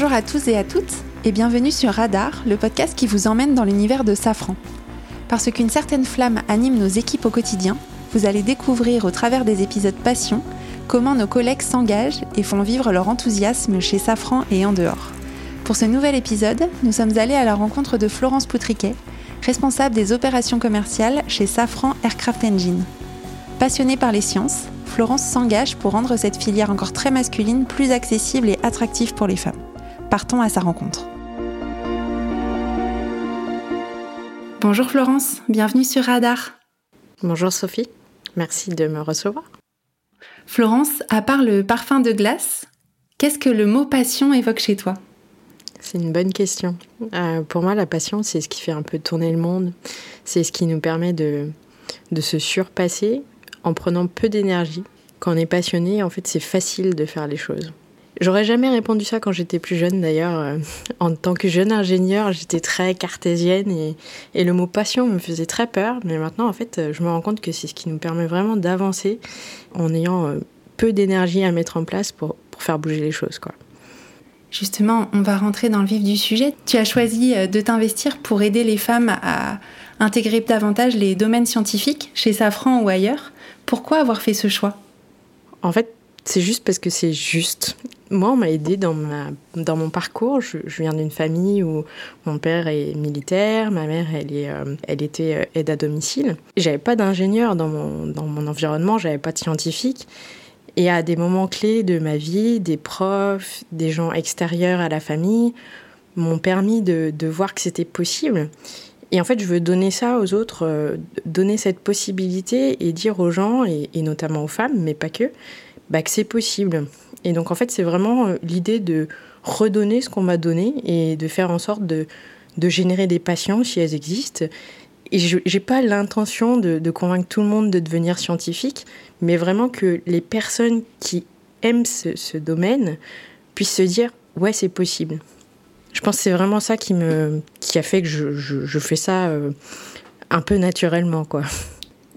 Bonjour à tous et à toutes et bienvenue sur Radar, le podcast qui vous emmène dans l'univers de Safran. Parce qu'une certaine flamme anime nos équipes au quotidien, vous allez découvrir au travers des épisodes Passion comment nos collègues s'engagent et font vivre leur enthousiasme chez Safran et en dehors. Pour ce nouvel épisode, nous sommes allés à la rencontre de Florence Poutriquet, responsable des opérations commerciales chez Safran Aircraft Engine. Passionnée par les sciences, Florence s'engage pour rendre cette filière encore très masculine plus accessible et attractive pour les femmes. Partons à sa rencontre. Bonjour Florence, bienvenue sur Radar. Bonjour Sophie, merci de me recevoir. Florence, à part le parfum de glace, qu'est-ce que le mot passion évoque chez toi? C'est une bonne question. Euh, pour moi, la passion, c'est ce qui fait un peu tourner le monde. C'est ce qui nous permet de, de se surpasser en prenant peu d'énergie. Quand on est passionné, en fait, c'est facile de faire les choses. J'aurais jamais répondu ça quand j'étais plus jeune d'ailleurs. Euh, en tant que jeune ingénieur, j'étais très cartésienne et, et, le mot passion me faisait très peur. Mais maintenant, en fait, je me rends compte que c'est ce qui nous permet vraiment d'avancer en ayant euh, peu d'énergie à mettre en place pour, pour faire bouger les choses. Quoi. Justement, on va rentrer dans le vif du sujet. Tu as choisi euh, de t'investir pour aider les femmes à intégrer davantage les domaines scientifiques chez Safran ou ailleurs. Pourquoi avoir fait ce choix? En fait, c'est juste parce que c'est juste. Moi, on m'a aidé dans, ma, dans mon parcours. Je, viens d'une famille où mon père est militaire, ma mère, elle, est, euh, elle était euh, aide à domicile. J'avais pas d'ingénieur dans mon, dans mon environnement, j'avais pas de scientifique. Et à des moments clés de ma vie, des profs, des gens extérieurs à la famille m'ont permis de, voir que c'était possible. Et en fait, je veux donner ça aux autres, euh, donner cette possibilité et dire aux gens, et notamment aux femmes, mais pas que, bah, que c'est possible. Et donc en fait, c'est vraiment l'idée de redonner ce qu'on m'a donné et de faire en sorte de, de générer des patients si elles existent. Et je n'ai pas l'intention de, de, convaincre tout le monde de devenir scientifique, mais vraiment que les personnes qui aiment ce, ce domaine puissent se dire ouais, c'est possible. Je pense que c'est vraiment ça qui, me, qui a fait que je, je, je fais ça euh, un peu naturellement. quoi.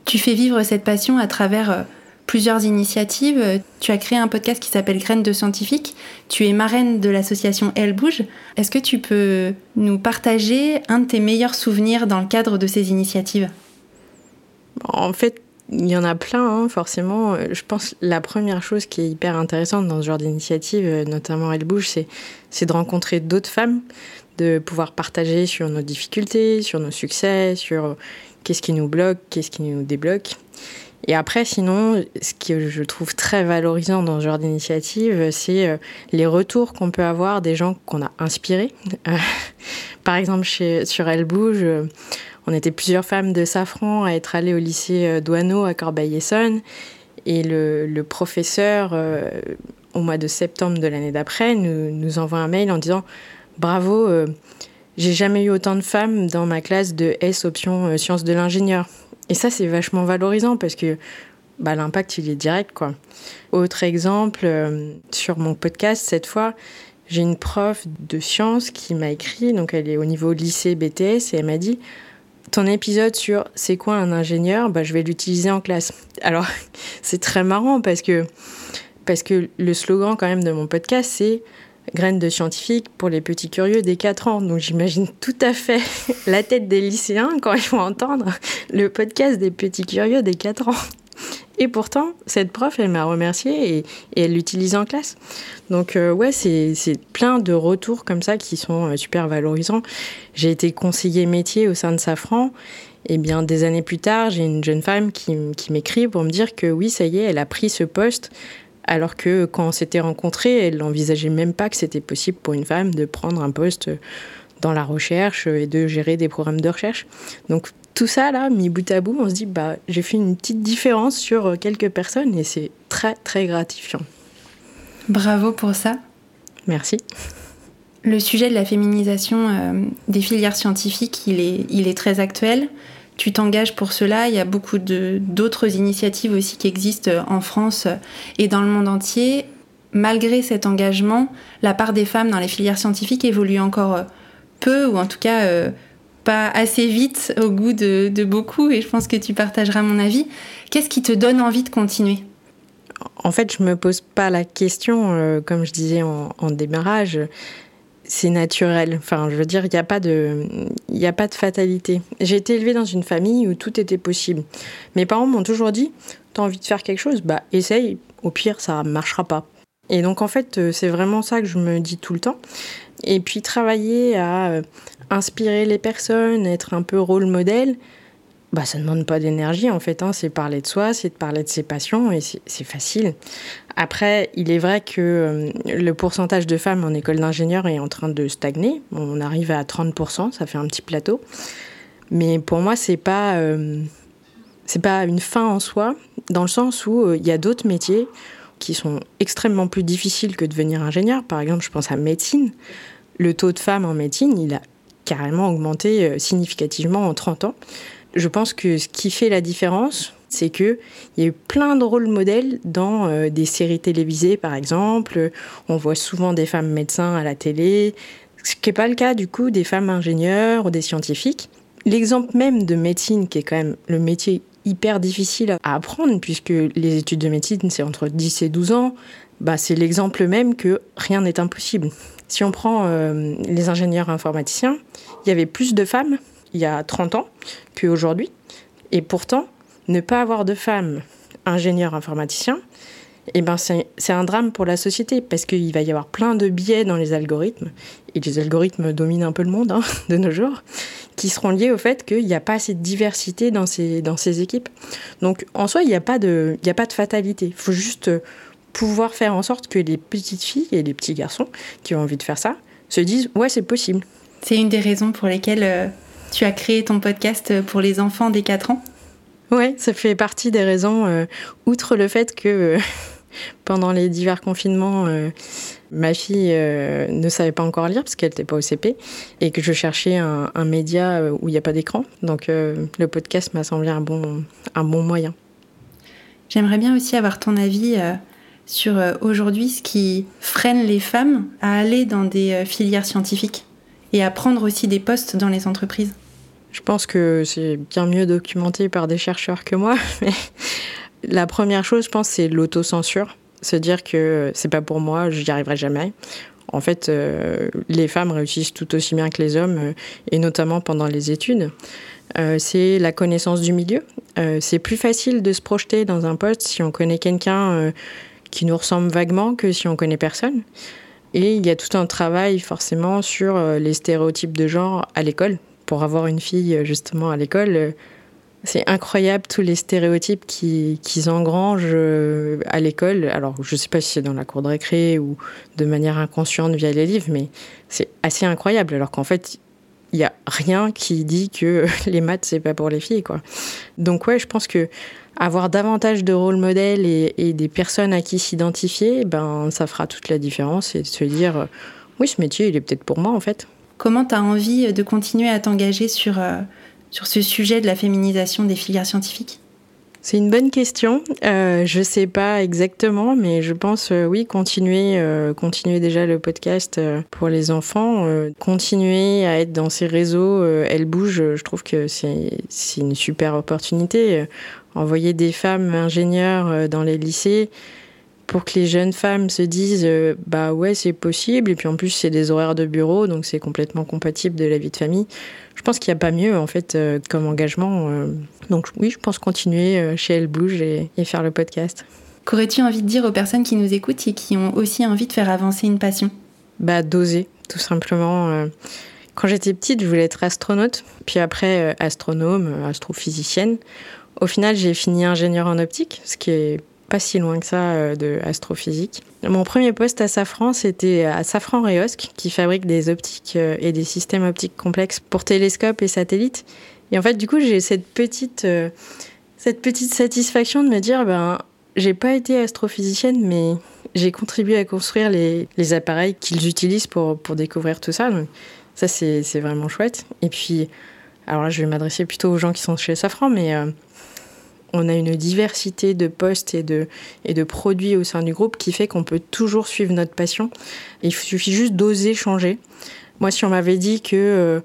Tu fais vivre cette passion à travers euh, plusieurs initiatives. Tu as créé un podcast qui s'appelle Graines de scientifiques. Tu es marraine de l'association Elle Bouge. Est-ce que tu peux nous partager un de tes meilleurs souvenirs dans le cadre de ces initiatives? En fait, il y en a plein, hein, forcément. Je pense que la première chose qui est hyper intéressante dans ce genre d'initiative, notamment Elle Bouge, c'est de rencontrer d'autres femmes, de pouvoir partager sur nos difficultés, sur nos succès, sur qu'est-ce qui nous bloque, qu'est-ce qui nous débloque. Et après, sinon, ce que je trouve très valorisant dans ce genre d'initiative, c'est les retours qu'on peut avoir des gens qu'on a inspirés. Par exemple, chez, sur Elle Bouge, on était plusieurs femmes de Safran à être allées au lycée Douaneau à Corbeil-Essonne. Et le, professeur, euh, au mois de septembre de l'année d'après, nous, envoie un mail en disant Bravo, euh, j'ai jamais eu autant de femmes dans ma classe de S option euh, sciences de l'ingénieur. Et ça, c'est vachement valorisant parce que bah, l'impact, il est direct. Quoi. Autre exemple, euh, sur mon podcast, cette fois, j'ai une prof de sciences qui m'a écrit, donc elle est au niveau lycée BTS, et elle m'a dit ton épisode sur c'est quoi un ingénieur, bah, je vais l'utiliser en classe. Alors, c'est très marrant parce que, parce que le slogan quand même de mon podcast, c'est graines de scientifiques pour les petits curieux des 4 ans. Donc j'imagine tout à fait la tête des lycéens quand ils vont entendre le podcast des petits curieux des 4 ans. Et pourtant, cette prof, elle m'a remercié et, et, elle l'utilise en classe. Donc euh, ouais, c'est plein de retours comme ça qui sont euh, super valorisants. J'ai été conseiller métier au sein de Safran. Et bien des années plus tard, j'ai une jeune femme qui, qui m'écrit pour me dire que oui, ça y est, elle a pris ce poste alors que quand on s'était rencontrés, elle n'envisageait même pas que c'était possible pour une femme de prendre un poste dans la recherche et de gérer des programmes de recherche. Donc tout ça, là, mis bout à bout, on se dit, bah, j'ai fait une petite différence sur quelques personnes et c'est très, très gratifiant. Bravo pour ça. Merci. Le sujet de la féminisation euh, des filières scientifiques, il est, il est très actuel tu t'engages pour cela. Il y a beaucoup d'autres initiatives aussi qui existent en France et dans le monde entier. Malgré cet engagement, la part des femmes dans les filières scientifiques évolue encore peu, ou en tout cas euh, pas assez vite au goût de, beaucoup, et je pense que tu partageras mon avis. Qu'est-ce qui te donne envie de continuer? En fait, je me pose pas la question, euh, comme je disais en démarrage. C'est naturel. Enfin, je veux dire, il n'y a, pas de, y a pas de fatalité. J'ai été élevée dans une famille où tout était possible. Mes parents m'ont toujours dit T'as envie de faire quelque chose? Bah, essaye. Au pire, ça ne marchera pas. Et donc, en fait, euh, c'est vraiment ça que je me dis tout le temps. Et puis, travailler à euh, inspirer les personnes, être un peu rôle modèle, bah, ça ne demande pas d'énergie en fait. Hein. C'est parler de soi, c'est de parler de ses passions et c'est facile. Après, il est vrai que euh, le pourcentage de femmes en école d'ingénieur est en train de stagner. On arrive à 30%, ça fait un petit plateau. Mais pour moi, c'est pas euh, pas une fin en soi, dans le sens où euh, il y a d'autres métiers qui sont extrêmement plus difficiles que de devenir ingénieur. Par exemple, je pense à médecine. Le taux de femmes en médecine, il a carrément augmenté significativement en 30 ans je pense que ce qui fait la différence, c'est qu'il y a eu plein de rôles modèles dans euh, des séries télévisées, par exemple. On voit souvent des femmes médecins à la télé, ce qui n'est pas le cas du coup des femmes ingénieurs ou des scientifiques. L'exemple même de médecine, qui est quand même le métier hyper difficile à apprendre, puisque les études de médecine, c'est entre 10 et 12 ans, bah, c'est l'exemple même que rien n'est impossible. Si on prend euh, les ingénieurs informaticiens, il y avait plus de femmes il y a 30 ans qu'aujourd'hui. Et pourtant, ne pas avoir de femmes ingénieurs informaticiens, eh ben c'est un drame pour la société parce qu'il va y avoir plein de biais dans les algorithmes, et les algorithmes dominent un peu le monde hein, de nos jours, qui seront liés au fait qu'il n'y a pas assez de diversité dans ces, dans ces équipes. Donc en soi, il n'y a, pas de, a pas de fatalité. Il faut juste pouvoir faire en sorte que les petites filles et les petits garçons qui ont envie de faire ça se disent ouais c'est possible. C'est une des raisons pour lesquelles euh, tu as créé ton podcast pour les enfants des 4 ans? Oui, ça fait partie des raisons, euh, outre le fait que euh, pendant les divers confinements, euh, ma fille ne savait pas encore lire parce qu'elle n'était pas au CP et que je cherchais un, média où il n'y a pas d'écran. Donc le podcast m'a semblé un bon, un bon moyen. J'aimerais bien aussi avoir ton avis sur aujourd'hui ce qui freine les femmes à aller dans des filières scientifiques et à prendre aussi des postes dans les entreprises. Je pense que c'est bien mieux documenté par des chercheurs que moi, la première chose, je pense, c'est l'autocensure. Se dire que c'est pas pour moi, je n'y arriverai jamais. En fait, euh, les femmes réussissent tout aussi bien que les hommes, euh, et notamment pendant les études. Euh, c'est la connaissance du milieu. c'est plus facile de se projeter dans un poste si on connaît quelqu'un qui nous ressemble vaguement que si on connaît personne. Et il y a tout un travail forcément sur les stéréotypes de genre à l'école pour avoir une fille justement à l'école, euh, c'est incroyable tous les stéréotypes qu'ils engrangent euh, à l'école. Alors, je ne sais pas si c'est dans la cour de récré ou de manière inconsciente via les livres, mais c'est assez incroyable. Alors qu'en fait, il n'y a rien qui dit que les maths, c'est pas pour les filles. Quoi. Donc, ouais, je pense que avoir davantage de rôle modèles et, et, des personnes à qui s'identifier, ben, ça fera toute la différence et de se dire, oui, ce métier, il est peut-être pour moi, en fait. Comment tu as envie de continuer à t'engager sur, euh, sur ce sujet de la féminisation des filières scientifiques? C'est une bonne question. Euh, je ne sais pas exactement, mais je pense euh, oui continuer, continuer déjà le podcast pour les enfants, continuer à être dans ces réseaux. Elle bouge. Je trouve que c'est une super opportunité. envoyer des femmes ingénieures dans les lycées pour que les jeunes femmes se disent euh, bah ouais c'est possible et puis en plus c'est des horaires de bureau donc c'est complètement compatible de la vie de famille. Je pense qu'il n'y a pas mieux en fait euh, comme engagement. Euh. donc oui je pense continuer chez Elle Bouge et, faire le podcast. Qu'aurais-tu envie de dire aux personnes qui nous écoutent et qui ont aussi envie de faire avancer une passion? Bah d'oser tout simplement. Quand j'étais petite je voulais être astronaute puis après astronome, astrophysicienne. Au final j'ai fini ingénieur en optique ce qui est pas si loin que ça euh, de astrophysique. Mon premier poste à Safran, c'était à Safran Réosque, qui fabrique des optiques euh, et des systèmes optiques complexes pour télescopes et satellites. Et en fait, du coup, j'ai cette petite, euh, cette petite satisfaction de me dire, ben, j'ai pas été astrophysicienne, mais j'ai contribué à construire les, les appareils qu'ils utilisent pour, pour découvrir tout ça. Ça, c'est vraiment chouette. Et puis, alors là, je vais m'adresser plutôt aux gens qui sont chez Safran, mais on a une diversité de postes et de, et de produits au sein du groupe qui fait qu'on peut toujours suivre notre passion. Il suffit juste d'oser changer. Moi, si on m'avait dit que euh,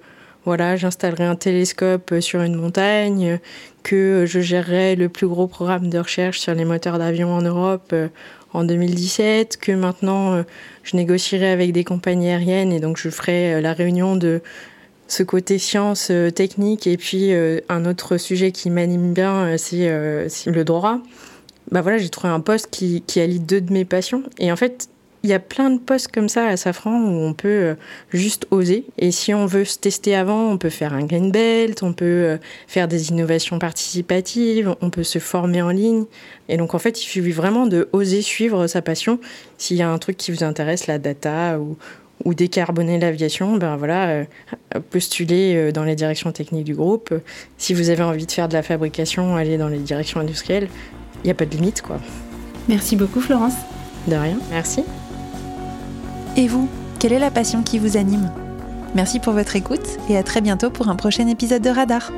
voilà, j'installerais un télescope sur une montagne, que je gérerais le plus gros programme de recherche sur les moteurs d'avion en Europe en 2017, que maintenant je négocierai avec des compagnies aériennes et donc je ferai la réunion de ce côté science technique et puis un autre sujet qui m'anime bien, c'est le droit. Bah voilà, j'ai trouvé un poste qui, qui allie deux de mes passions. Et en fait, il y a plein de postes comme ça à Safran où on peut euh, juste oser. Et si on veut se tester avant, on peut faire un green belt, on peut euh, faire des innovations participatives, on peut se former en ligne. Et donc en fait, il suffit vraiment de oser suivre sa passion. S'il y a un truc qui vous intéresse, la data ou, ou décarboner l'aviation, ben voilà, euh, postuler dans les directions techniques du groupe. Si vous avez envie de faire de la fabrication, allez dans les directions industrielles. Il n'y a pas de limite, quoi. Merci beaucoup, Florence. De rien, merci. Et vous, quelle est la passion qui vous anime? Merci pour votre écoute et à très bientôt pour un prochain épisode de Radar.